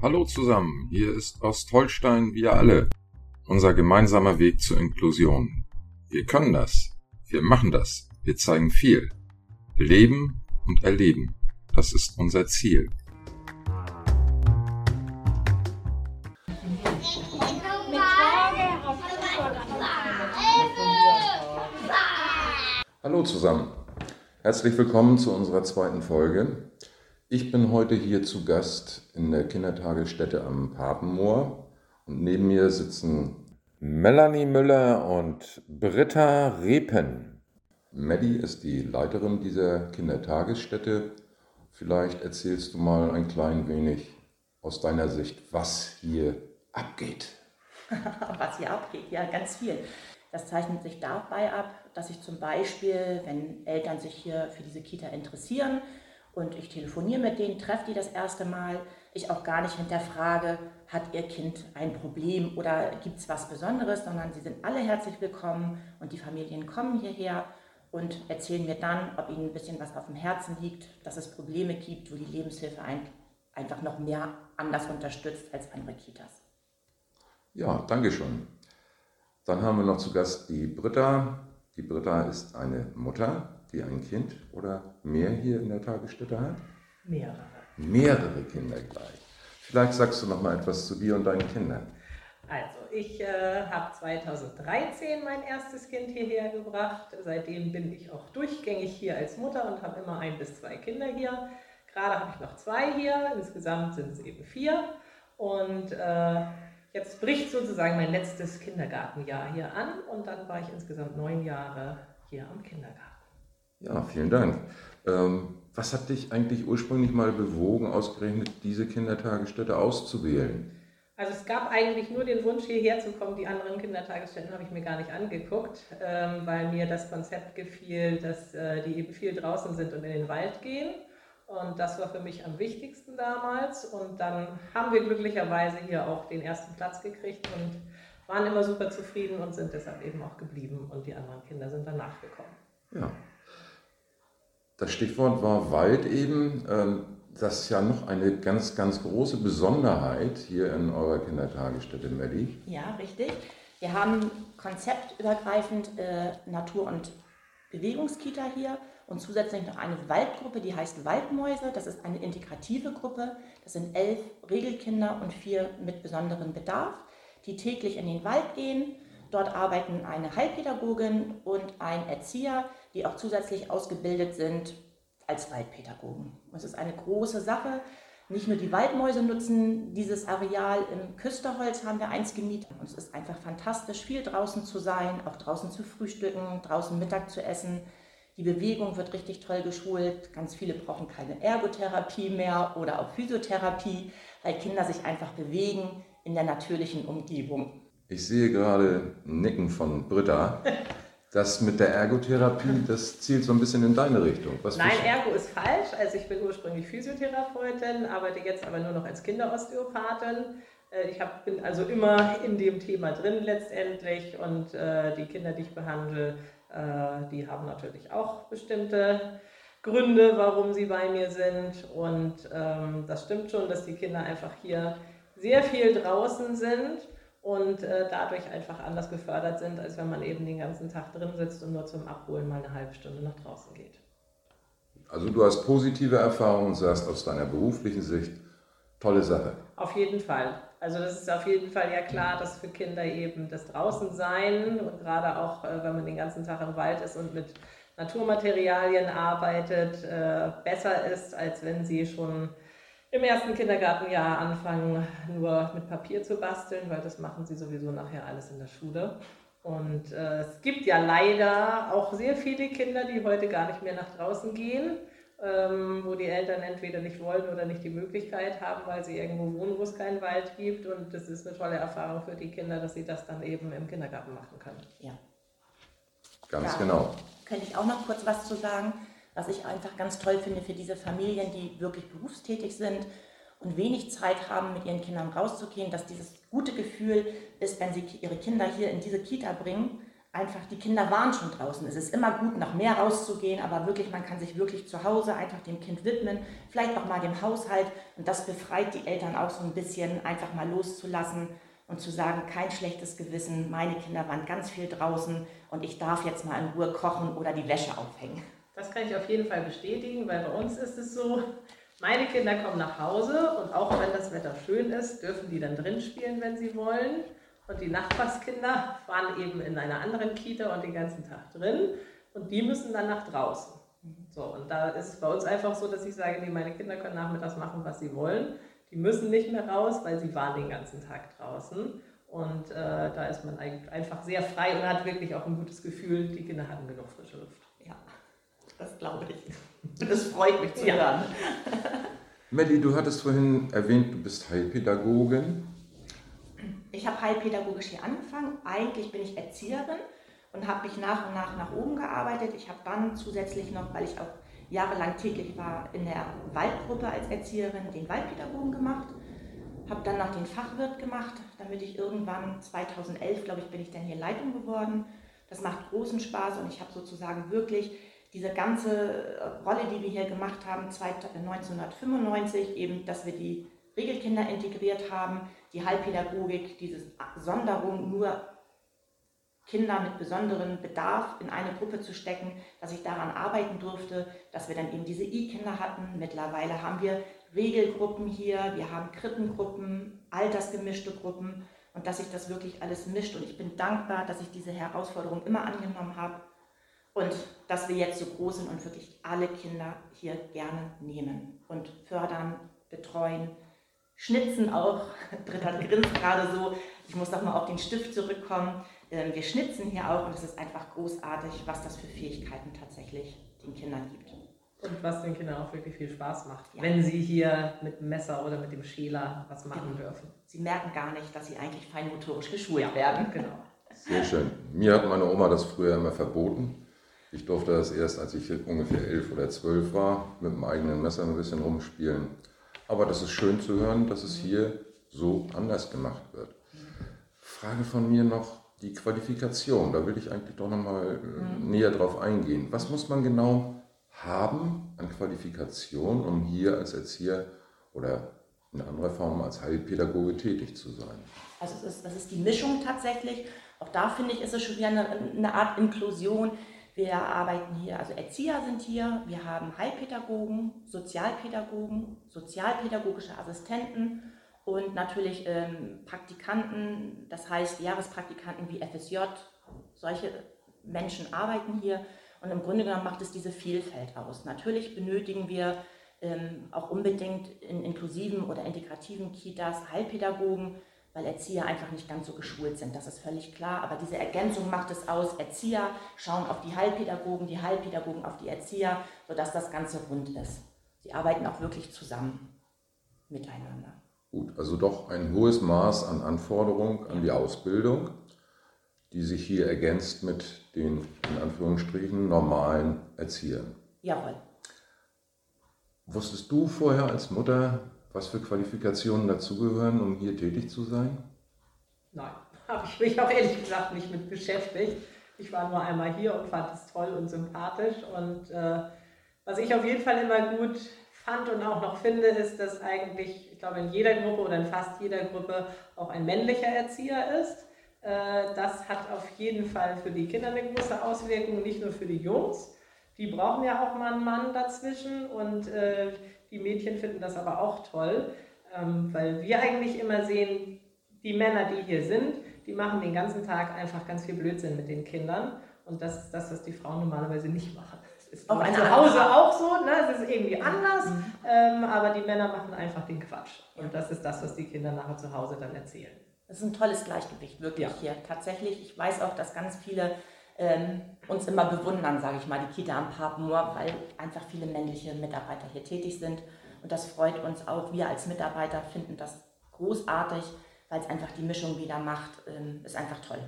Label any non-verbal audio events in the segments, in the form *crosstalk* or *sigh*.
Hallo zusammen, hier ist Ostholstein, wir alle. Unser gemeinsamer Weg zur Inklusion. Wir können das. Wir machen das. Wir zeigen viel. Leben und erleben. Das ist unser Ziel. Hallo zusammen. Herzlich willkommen zu unserer zweiten Folge. Ich bin heute hier zu Gast in der Kindertagesstätte am Papenmoor und neben mir sitzen Melanie Müller und Britta Repen. Maddie ist die Leiterin dieser Kindertagesstätte. Vielleicht erzählst du mal ein klein wenig aus deiner Sicht, was hier abgeht. *laughs* was hier abgeht, ja, ganz viel. Das zeichnet sich dabei ab, dass ich zum Beispiel, wenn Eltern sich hier für diese Kita interessieren, und ich telefoniere mit denen, treffe die das erste Mal. Ich auch gar nicht hinterfrage, hat ihr Kind ein Problem oder gibt es was Besonderes, sondern sie sind alle herzlich willkommen und die Familien kommen hierher und erzählen mir dann, ob ihnen ein bisschen was auf dem Herzen liegt, dass es Probleme gibt, wo die Lebenshilfe ein, einfach noch mehr anders unterstützt als andere Kitas. Ja, danke schön. Dann haben wir noch zu Gast die Britta. Die Britta ist eine Mutter die ein Kind oder mehr hier in der Tagesstätte hat? Mehrere. Mehrere Kinder gleich. Vielleicht sagst du noch mal etwas zu dir und deinen Kindern. Also, ich äh, habe 2013 mein erstes Kind hierher gebracht. Seitdem bin ich auch durchgängig hier als Mutter und habe immer ein bis zwei Kinder hier. Gerade habe ich noch zwei hier, insgesamt sind es eben vier. Und äh, jetzt bricht sozusagen mein letztes Kindergartenjahr hier an und dann war ich insgesamt neun Jahre hier am Kindergarten. Ja, vielen Dank. Ähm, was hat dich eigentlich ursprünglich mal bewogen, ausgerechnet diese Kindertagesstätte auszuwählen? Also es gab eigentlich nur den Wunsch, hierher zu kommen. Die anderen Kindertagesstätten habe ich mir gar nicht angeguckt, ähm, weil mir das Konzept gefiel, dass äh, die eben viel draußen sind und in den Wald gehen. Und das war für mich am wichtigsten damals. Und dann haben wir glücklicherweise hier auch den ersten Platz gekriegt und waren immer super zufrieden und sind deshalb eben auch geblieben. Und die anderen Kinder sind danach gekommen. Ja, das Stichwort war Wald eben. Ähm, das ist ja noch eine ganz, ganz große Besonderheit hier in eurer Kindertagesstätte Melli. Ja, richtig. Wir haben konzeptübergreifend äh, Natur- und Bewegungskita hier und zusätzlich noch eine Waldgruppe, die heißt Waldmäuse. Das ist eine integrative Gruppe. Das sind elf Regelkinder und vier mit besonderem Bedarf, die täglich in den Wald gehen. Dort arbeiten eine Heilpädagogin und ein Erzieher, die auch zusätzlich ausgebildet sind als Waldpädagogen. Es ist eine große Sache. Nicht nur die Waldmäuse nutzen dieses Areal. Im Küsterholz haben wir eins gemietet. Und es ist einfach fantastisch, viel draußen zu sein, auch draußen zu frühstücken, draußen Mittag zu essen. Die Bewegung wird richtig toll geschult. Ganz viele brauchen keine Ergotherapie mehr oder auch Physiotherapie, weil Kinder sich einfach bewegen in der natürlichen Umgebung. Ich sehe gerade ein Nicken von Britta. *laughs* Das mit der Ergotherapie, das zielt so ein bisschen in deine Richtung. Was Nein, Ergo ist falsch. Also ich bin ursprünglich Physiotherapeutin, arbeite jetzt aber nur noch als Kinderosteopathin. Äh, ich hab, bin also immer in dem Thema drin letztendlich und äh, die Kinder, die ich behandle, äh, die haben natürlich auch bestimmte Gründe, warum sie bei mir sind. Und ähm, das stimmt schon, dass die Kinder einfach hier sehr viel draußen sind und äh, dadurch einfach anders gefördert sind, als wenn man eben den ganzen Tag drin sitzt und nur zum Abholen mal eine halbe Stunde nach draußen geht. Also du hast positive Erfahrungen und sagst aus deiner beruflichen Sicht, tolle Sache. Auf jeden Fall. Also das ist auf jeden Fall ja klar, dass für Kinder eben das Draußensein und gerade auch, äh, wenn man den ganzen Tag im Wald ist und mit Naturmaterialien arbeitet, äh, besser ist, als wenn sie schon im ersten Kindergartenjahr anfangen, nur mit Papier zu basteln, weil das machen sie sowieso nachher alles in der Schule. Und äh, es gibt ja leider auch sehr viele Kinder, die heute gar nicht mehr nach draußen gehen, ähm, wo die Eltern entweder nicht wollen oder nicht die Möglichkeit haben, weil sie irgendwo wohnen, wo es keinen Wald gibt. Und das ist eine tolle Erfahrung für die Kinder, dass sie das dann eben im Kindergarten machen können. Ja. Ganz ja, genau. Könnte ich auch noch kurz was zu sagen was ich einfach ganz toll finde für diese Familien, die wirklich berufstätig sind und wenig Zeit haben, mit ihren Kindern rauszugehen, dass dieses gute Gefühl ist, wenn sie ihre Kinder hier in diese Kita bringen, einfach, die Kinder waren schon draußen. Es ist immer gut, noch mehr rauszugehen, aber wirklich, man kann sich wirklich zu Hause einfach dem Kind widmen, vielleicht auch mal dem Haushalt. Und das befreit die Eltern auch so ein bisschen, einfach mal loszulassen und zu sagen, kein schlechtes Gewissen, meine Kinder waren ganz viel draußen und ich darf jetzt mal in Ruhe kochen oder die Wäsche aufhängen. Das kann ich auf jeden Fall bestätigen, weil bei uns ist es so, meine Kinder kommen nach Hause und auch wenn das Wetter schön ist, dürfen die dann drin spielen, wenn sie wollen. Und die Nachbarskinder waren eben in einer anderen Kita und den ganzen Tag drin und die müssen dann nach draußen. So, und da ist es bei uns einfach so, dass ich sage, nee, meine Kinder können nachmittags machen, was sie wollen. Die müssen nicht mehr raus, weil sie waren den ganzen Tag draußen. Und äh, da ist man einfach sehr frei und hat wirklich auch ein gutes Gefühl, die Kinder hatten genug frische Luft. Das glaube ich. *laughs* Das freut mich zu ja. hören. *laughs* Melli, du hattest vorhin erwähnt, du bist Heilpädagogin. Ich habe heilpädagogisch hier angefangen. Eigentlich bin ich Erzieherin und habe mich nach und nach nach oben gearbeitet. Ich habe dann zusätzlich noch, weil ich auch jahrelang täglich war, in der Waldgruppe als Erzieherin den Waldpädagogen gemacht. Habe dann noch den Fachwirt gemacht, damit ich irgendwann 2011, glaube ich, bin ich dann hier Leitung geworden. Das macht großen Spaß und ich habe sozusagen wirklich diese ganze Rolle, die wir hier gemacht haben, 1995, eben, dass wir die Regelkinder integriert haben, die Heilpädagogik, diese Sonderung nur Kinder mit besonderem Bedarf in eine Gruppe zu stecken, dass ich daran arbeiten durfte, dass wir dann eben diese I-Kinder hatten. Mittlerweile haben wir Regelgruppen hier, wir haben Krippengruppen, altersgemischte Gruppen und dass sich das wirklich alles mischt. Und ich bin dankbar, dass ich diese Herausforderung immer angenommen habe und dass wir jetzt so groß sind und wirklich alle Kinder hier gerne nehmen und fördern, betreuen, schnitzen auch. *laughs* Britta grinst gerade so. Ich muss doch mal auf den Stift zurückkommen. Ähm, wir schnitzen hier auch und es ist einfach großartig, was das für Fähigkeiten tatsächlich den Kindern gibt. Und was den Kindern auch wirklich viel Spaß macht, ja. wenn sie hier mit dem Messer oder mit dem Schäler was machen genau. dürfen. Sie merken gar nicht, dass sie eigentlich feinmotorisch geschult ja, werden. Genau. Sehr schön. Mir hat meine Oma das früher immer verboten. Ich durfte das erst, als ich ungefähr elf oder zwölf war, mit dem eigenen Messer ein bisschen rumspielen. Aber das ist schön zu hören, dass es hier so anders gemacht wird. Frage von mir noch, die Qualifikation, da will ich eigentlich doch nochmal äh, mhm. näher drauf eingehen. Was muss man genau haben an Qualifikation, um hier als Erzieher oder in anderer Form als Heilpädagoge tätig zu sein? Also es ist, das ist die Mischung tatsächlich. Auch da finde ich, ist es schon wieder eine, eine Art Inklusion. Wir arbeiten hier, also Erzieher sind hier, wir haben Heilpädagogen, Sozialpädagogen, sozialpädagogische Assistenten und natürlich ähm, Praktikanten, das heißt Jahrespraktikanten wie FSJ. Solche Menschen arbeiten hier und im Grunde genommen macht es diese Vielfalt aus. Natürlich benötigen wir ähm, auch unbedingt in inklusiven oder integrativen Kitas Heilpädagogen, weil Erzieher einfach nicht ganz so geschult sind. Das ist völlig klar. Aber diese Ergänzung macht es aus. Erzieher schauen auf die Heilpädagogen, die Heilpädagogen auf die Erzieher, sodass das Ganze rund ist. Sie arbeiten auch wirklich zusammen miteinander. Gut, also doch ein hohes Maß an Anforderung an die Ausbildung, die sich hier ergänzt mit den in Anführungsstrichen normalen Erziehern. Jawohl. Wusstest du vorher als Mutter, was für Qualifikationen dazugehören, um hier tätig zu sein? Nein, *laughs* habe ich mich auch ehrlich gesagt nicht mit beschäftigt. Ich war nur einmal hier und fand es toll und sympathisch. Und äh, was ich auf jeden Fall immer gut fand und auch noch finde, ist, dass eigentlich, ich glaube, in jeder Gruppe oder in fast jeder Gruppe auch ein männlicher Erzieher ist. Äh, das hat auf jeden Fall für die Kinder eine große Auswirkung, nicht nur für die Jungs. Die brauchen ja auch mal einen Mann dazwischen und äh, die Mädchen finden das aber auch toll, ähm, weil wir eigentlich immer sehen, die Männer, die hier sind, die machen den ganzen Tag einfach ganz viel Blödsinn mit den Kindern. Und das ist das, was die Frauen normalerweise nicht machen ist auf zu Hause auch so, ne? es ist irgendwie anders, mhm. ähm, aber die Männer machen einfach den Quatsch. Und das ist das, was die Kinder nachher zu Hause dann erzählen. Das ist ein tolles Gleichgewicht, wirklich ja. hier. Tatsächlich, ich weiß auch, dass ganz viele ähm, uns immer bewundern, sage ich mal, die Kita am Papenmoor, weil einfach viele männliche Mitarbeiter hier tätig sind. Und das freut uns auch. Wir als Mitarbeiter finden das großartig, weil es einfach die Mischung wieder macht. Ähm, ist einfach toll.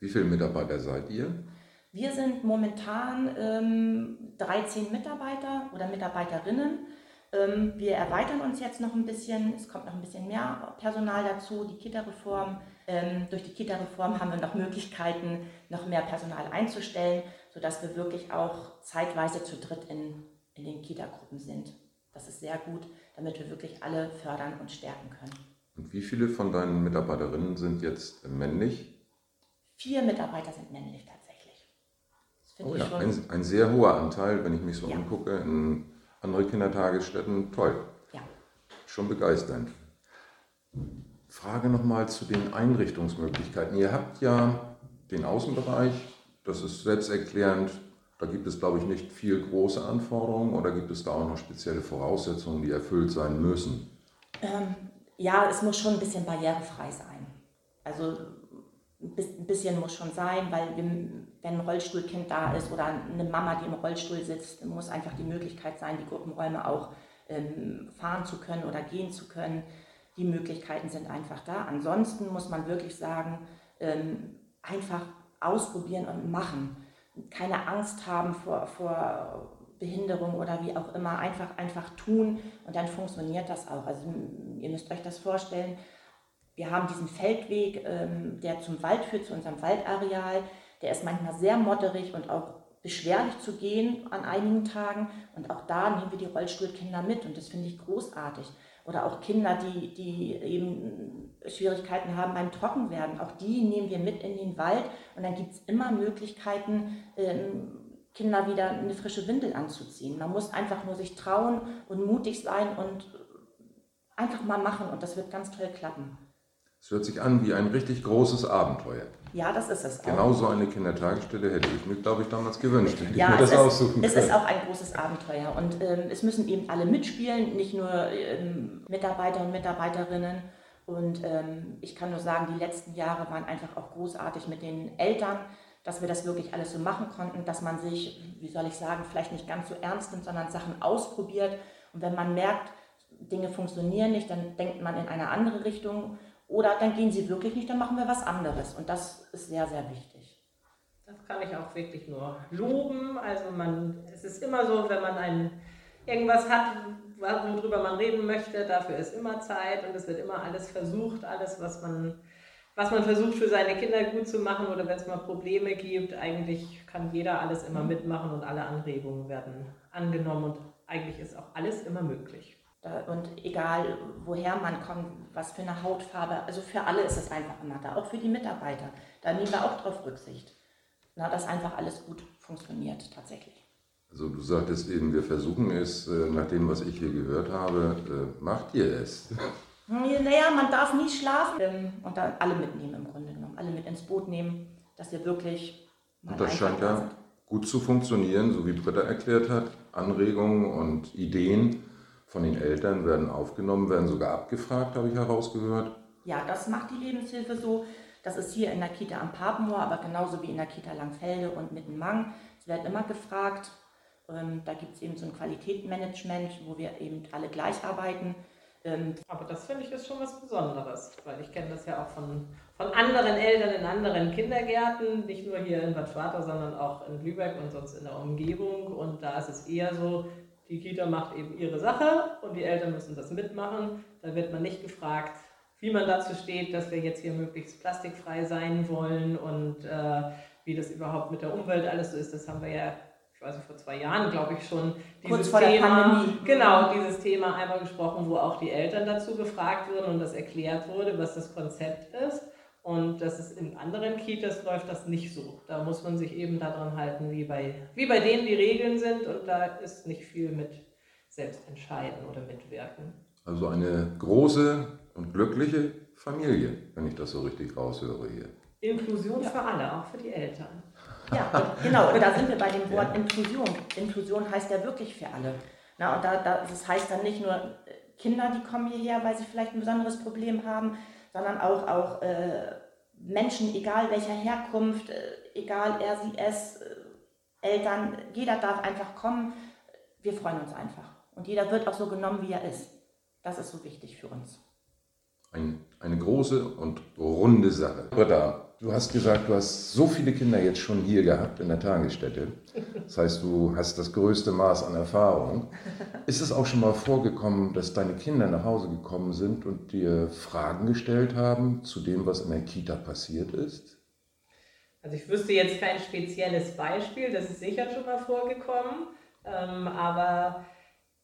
Wie viele Mitarbeiter seid ihr? Wir sind momentan ähm, 13 Mitarbeiter oder Mitarbeiterinnen. Ähm, wir erweitern uns jetzt noch ein bisschen, es kommt noch ein bisschen mehr Personal dazu, die Kita-Reform. Ähm, durch die Kita-Reform haben wir noch Möglichkeiten, noch mehr Personal einzustellen, sodass wir wirklich auch zeitweise zu dritt in, in den Kita-Gruppen sind. Das ist sehr gut, damit wir wirklich alle fördern und stärken können. Und wie viele von deinen Mitarbeiterinnen sind jetzt männlich? Vier Mitarbeiter sind männlich tatsächlich. oh ja, ein, ein, sehr hoher Anteil, wenn ich mich so ja. umgucke, in andere Kindertagesstätten. Toll. Ja. Schon begeisternd. Frage nochmal zu den Einrichtungsmöglichkeiten. Ihr habt ja den Außenbereich, das ist selbsterklärend, da gibt es, glaube ich, nicht viel große Anforderungen oder gibt es da auch noch spezielle Voraussetzungen, die erfüllt sein müssen? Ähm, ja, es muss schon ein bisschen barrierefrei sein. Also ein bisschen muss schon sein, weil wenn ein Rollstuhlkind da ist oder eine Mama, die im Rollstuhl sitzt, muss einfach die Möglichkeit sein, die Gruppenräume auch ähm, fahren zu können oder gehen zu können. Die Möglichkeiten sind einfach da. Ansonsten muss man wirklich sagen, ähm, einfach ausprobieren und machen keine Angst haben vor, vor Behinderung oder wie auch immer, einfach, einfach tun und dann funktioniert das auch. Also ihr müsst euch das vorstellen, wir haben diesen Feldweg, ähm, der zum Wald führt, zu unserem Waldareal. Der ist manchmal sehr modderig und auch beschwerlich zu gehen an einigen Tagen. Und auch da nehmen wir die Rollstuhlkinder mit und das finde ich großartig. Oder auch Kinder, die, die eben Schwierigkeiten haben beim Trockenwerden. Auch die nehmen wir mit in den Wald und dann gibt es immer Möglichkeiten, ähm, Kinder wieder eine frische Windel anzuziehen. Man muss einfach nur sich trauen und mutig sein und einfach mal machen und das wird ganz toll klappen. Es hört sich an wie ein richtig großes Abenteuer. Ja, das ist es auch. Genau so eine Kindertagesstelle hätte ich mir, glaube ich, damals gewünscht. Ja, mir das es, aussuchen ist, es ist auch ein großes Abenteuer. Und ähm, es müssen eben alle mitspielen, nicht nur ähm, Mitarbeiter und Mitarbeiterinnen. Und ähm, ich kann nur sagen, die letzten Jahre waren einfach auch großartig mit den Eltern, dass wir das wirklich alles so machen konnten, dass man sich, wie soll ich sagen, vielleicht nicht ganz so ernst nimmt, sondern Sachen ausprobiert. Und wenn man merkt, Dinge funktionieren nicht, dann denkt man in eine andere Richtung oder dann gehen sie wirklich nicht, dann machen wir was anderes. Und das ist sehr, sehr wichtig. Das kann ich auch wirklich nur loben. Also man, es ist immer so, wenn man ein, irgendwas hat, worüber man reden möchte, dafür ist immer Zeit und es wird immer alles versucht, alles, was man, was man versucht für seine Kinder gut zu machen oder wenn es mal Probleme gibt, eigentlich kann jeder alles immer mitmachen und alle Anregungen werden angenommen und eigentlich ist auch alles immer möglich. Und egal, woher man kommt, was für eine Hautfarbe, also für alle ist es einfach immer da, auch für die Mitarbeiter. Da nehmen wir auch drauf Rücksicht, na, dass einfach alles gut funktioniert tatsächlich. Also du sagtest eben, wir versuchen es, äh, nach dem, was ich hier gehört habe, äh, macht ihr es? Naja, man darf nie schlafen ähm, und dann alle mitnehmen im Grunde genommen, alle mit ins Boot nehmen, dass wir wirklich... Und das scheint ja gut zu funktionieren, so wie Britta erklärt hat, Anregungen und Ideen von den Eltern werden aufgenommen, werden sogar abgefragt, habe ich herausgehört. Ja, das macht die Lebenshilfe so. Das ist hier in der Kita am Papenmoor, aber genauso wie in der Kita Langfelde und Mittenmang. Es wird immer gefragt. Ähm, da gibt es eben so ein Qualitätsmanagement, wo wir eben alle gleich arbeiten. Ähm, aber das finde ich ist schon was Besonderes, weil ich kenne das ja auch von, von anderen Eltern in anderen Kindergärten, nicht nur hier in Bad Schwartau, sondern auch in Lübeck und sonst in der Umgebung. Und da ist es eher so, die Kita macht eben ihre Sache und die Eltern müssen das mitmachen. Da wird man nicht gefragt, wie man dazu steht, dass wir jetzt hier möglichst plastikfrei sein wollen und äh, wie das überhaupt mit der Umwelt alles so ist. Das haben wir ja, ich weiß nicht, vor zwei Jahren, glaube ich, schon dieses Thema, genau, dieses Thema einmal gesprochen, wo auch die Eltern dazu gefragt wurden und das erklärt wurde, was das Konzept ist. Und das ist in anderen Kitas läuft das nicht so. Da muss man sich eben daran halten, wie bei, wie bei denen die Regeln sind. Und da ist nicht viel mit Selbstentscheiden oder Mitwirken. Also eine große und glückliche Familie, wenn ich das so richtig raushöre hier. Inklusion ja. für alle, auch für die Eltern. Ja, genau. Und da sind wir bei dem Wort ja. Inklusion. Inklusion heißt ja wirklich für alle. Na, und da, da, das heißt dann nicht nur äh, Kinder, die kommen hierher, weil sie vielleicht ein besonderes Problem haben, sondern auch, auch äh, Menschen, egal welcher Herkunft, äh, egal er, sie, es, äh, Eltern, jeder darf einfach kommen. Wir freuen uns einfach. Und jeder wird auch so genommen, wie er ist. Das ist so wichtig für uns. ein, eine große und runde Sache. Britta, du hast gesagt, du hast so viele Kinder jetzt schon hier gehabt in der Tagesstätte. Das heißt, du hast das größte Maß an Erfahrung. Ist es auch schon mal vorgekommen, dass deine Kinder nach Hause gekommen sind und dir Fragen gestellt haben zu dem, was in der Kita passiert ist? Also ich wüsste jetzt kein spezielles Beispiel, das ist sicher schon mal vorgekommen, ähm, aber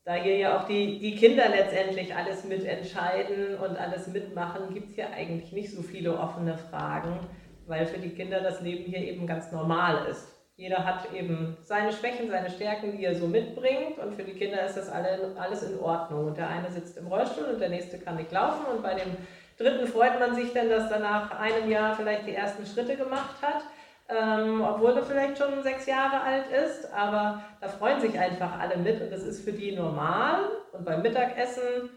da hier ja auch die, die Kinder letztendlich alles mitentscheiden und alles mitmachen, gibt es hier eigentlich nicht so viele offene Fragen, weil für die Kinder das Leben hier eben ganz normal ist. Jeder hat eben seine Schwächen, seine Stärken, die er so mitbringt und für die Kinder ist das alle, alles in Ordnung. Und der eine sitzt im Rollstuhl und der nächste kann nicht laufen und bei dem dritten freut man sich dann, dass er nach einem Jahr vielleicht die ersten Schritte gemacht hat, ähm, obwohl er vielleicht schon sechs Jahre alt ist. Aber da freuen sich einfach alle mit und das ist für die normal. Und beim Mittagessen,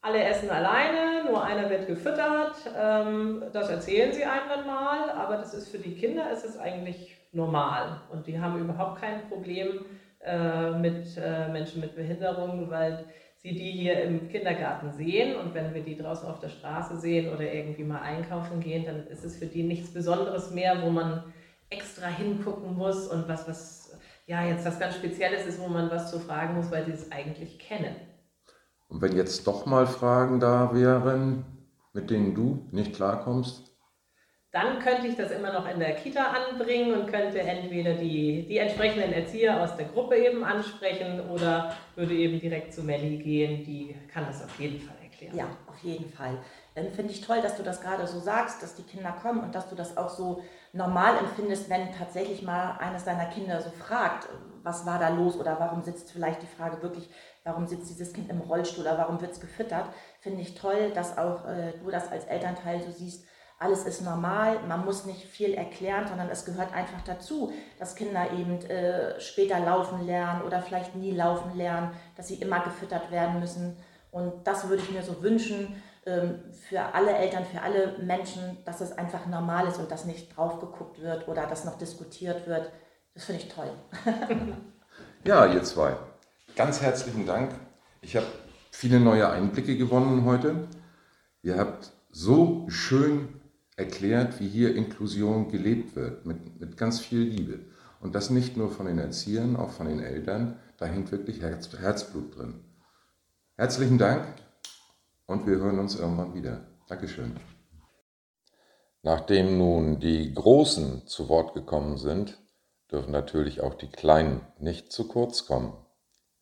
alle essen alleine, nur einer wird gefüttert. Ähm, das erzählen sie einem dann mal, aber das ist für die Kinder ist es eigentlich normal. Und die haben überhaupt kein Problem äh, mit äh, Menschen mit Behinderung, weil sie die hier im Kindergarten sehen und wenn wir die draußen auf der Straße sehen oder irgendwie mal einkaufen gehen, dann ist es für die nichts Besonderes mehr, wo man extra hingucken muss und was, was ja jetzt was ganz Spezielles ist, wo man was zu fragen muss, weil sie es eigentlich kennen. Und wenn jetzt doch mal Fragen da wären, mit denen du nicht klarkommst, dann könnte ich das immer noch in der Kita anbringen und könnte entweder die, die entsprechenden Erzieher aus der Gruppe eben ansprechen oder würde eben direkt zu Melli gehen, die kann das auf jeden Fall erklären. Ja, auf jeden Fall. Dann finde ich toll, dass du das gerade so sagst, dass die Kinder kommen und dass du das auch so normal empfindest, wenn tatsächlich mal eines deiner Kinder so fragt, was war da los oder warum sitzt vielleicht die Frage wirklich, warum sitzt dieses Kind im Rollstuhl oder warum wird es gefüttert, finde ich toll, dass auch äh, du das als Elternteil so siehst, alles ist normal, man muss nicht viel erklären, sondern es gehört einfach dazu, dass Kinder eben äh, später laufen lernen oder vielleicht nie laufen lernen, dass sie immer gefüttert werden müssen. Und das würde ich mir so wünschen ähm, für alle Eltern, für alle Menschen, dass es einfach normal ist und dass nicht drauf geguckt wird oder dass noch diskutiert wird. Das finde ich toll. *laughs* ja, ihr zwei, ganz herzlichen Dank. Ich habe viele neue Einblicke gewonnen heute. Ihr habt so schön erklärt, wie hier Inklusion gelebt wird, mit, mit ganz viel Liebe. Und das nicht nur von den Erziehern, auch von den Eltern. Da hängt wirklich Herz, Herzblut drin. Herzlichen Dank und wir hören uns irgendwann wieder. Dankeschön. Nachdem nun die Großen zu Wort gekommen sind, dürfen natürlich auch die Kleinen nicht zu kurz kommen.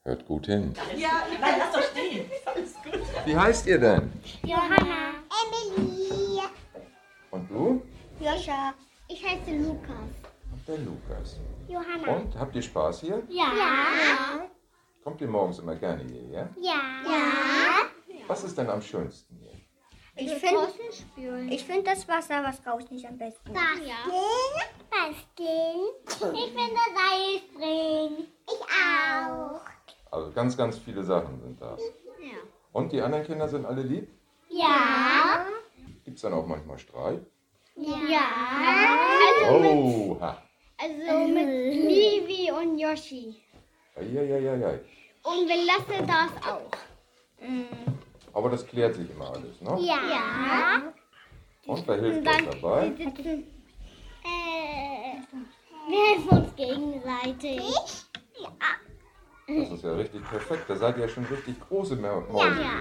Hört gut hin. Ja, nein, lass doch stehen. Alles gut. Wie heißt ihr denn? Johanna. Emily. Und du? Joscha. Ich heiße Lukas. Und der Lukas. Johanna. Und habt ihr Spaß hier? Ja. Ja. Kommt ihr morgens immer gerne hierher? Ja. Ja. Was ist denn am schönsten hier? Ich finde ich find das Wasser, was draußen ist, am besten. Basteln. Ja. Basteln. Ich finde Seilspringen. Ich auch. Also ganz, ganz viele Sachen sind da. Ja. Und die anderen Kinder sind alle lieb? Ja. Gibt es dann auch manchmal Streit? Ja. Also mit, Oha. also mit Livi und Yoshi. Eieieiei. Und wenn Lasse das auch. Aber das klärt sich immer alles, ne? Ja. Und wer hilft uns dabei? Wir sitzen. Äh, wir helfen uns gegenseitig. Ja. Das ist ja richtig perfekt. Da seid ihr ja schon richtig große Mäuse. Ja. Ja.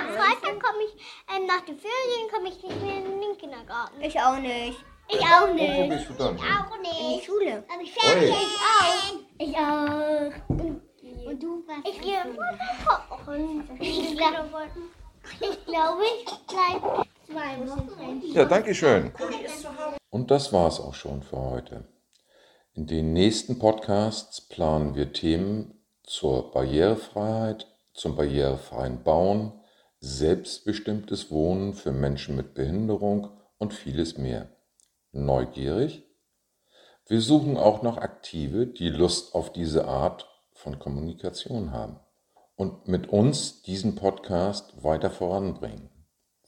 Und ab heute komme ich, ähm, nach den Ferien komme ich nicht mehr in den Kindergarten. Ich auch nicht. Ich auch Und wo gehst du dann? hin? Auch nicht. In die Schule. Aber ich Ui. Ich auch. Ich auch. Und, du was? Ich gehe kochen. Ich glaube, ich, glaube, ich bleibe zwei Wochen. Ja, danke schön. Und das war's auch schon für heute. In den nächsten Podcasts planen wir Themen zur Barrierefreiheit, zum barrierefreien Bauen, selbstbestimmtes Wohnen für Menschen mit Behinderung und vieles mehr. Neugierig? Wir suchen auch noch Aktive, die Lust auf diese Art von Kommunikation haben und mit uns diesen Podcast weiter voranbringen.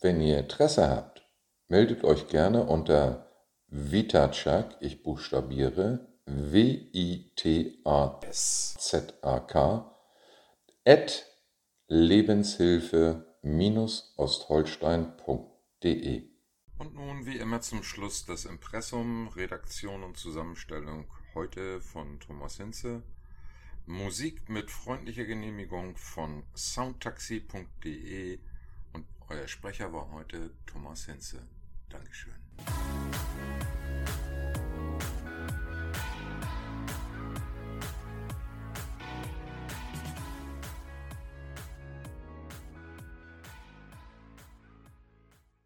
Wenn ihr Interesse habt, meldet euch gerne unter Vitachak, ich buchstabiere W-I-T-A-S-Z-A-K, at lebenshilfe kinder-ostholstein.de. Und nun wie immer zum Schluss das Impressum, Redaktion und Zusammenstellung heute von Thomas Hinze. Musik mit freundlicher Genehmigung von soundtaxi.de und euer Sprecher war heute Thomas Hinze. Dankeschön.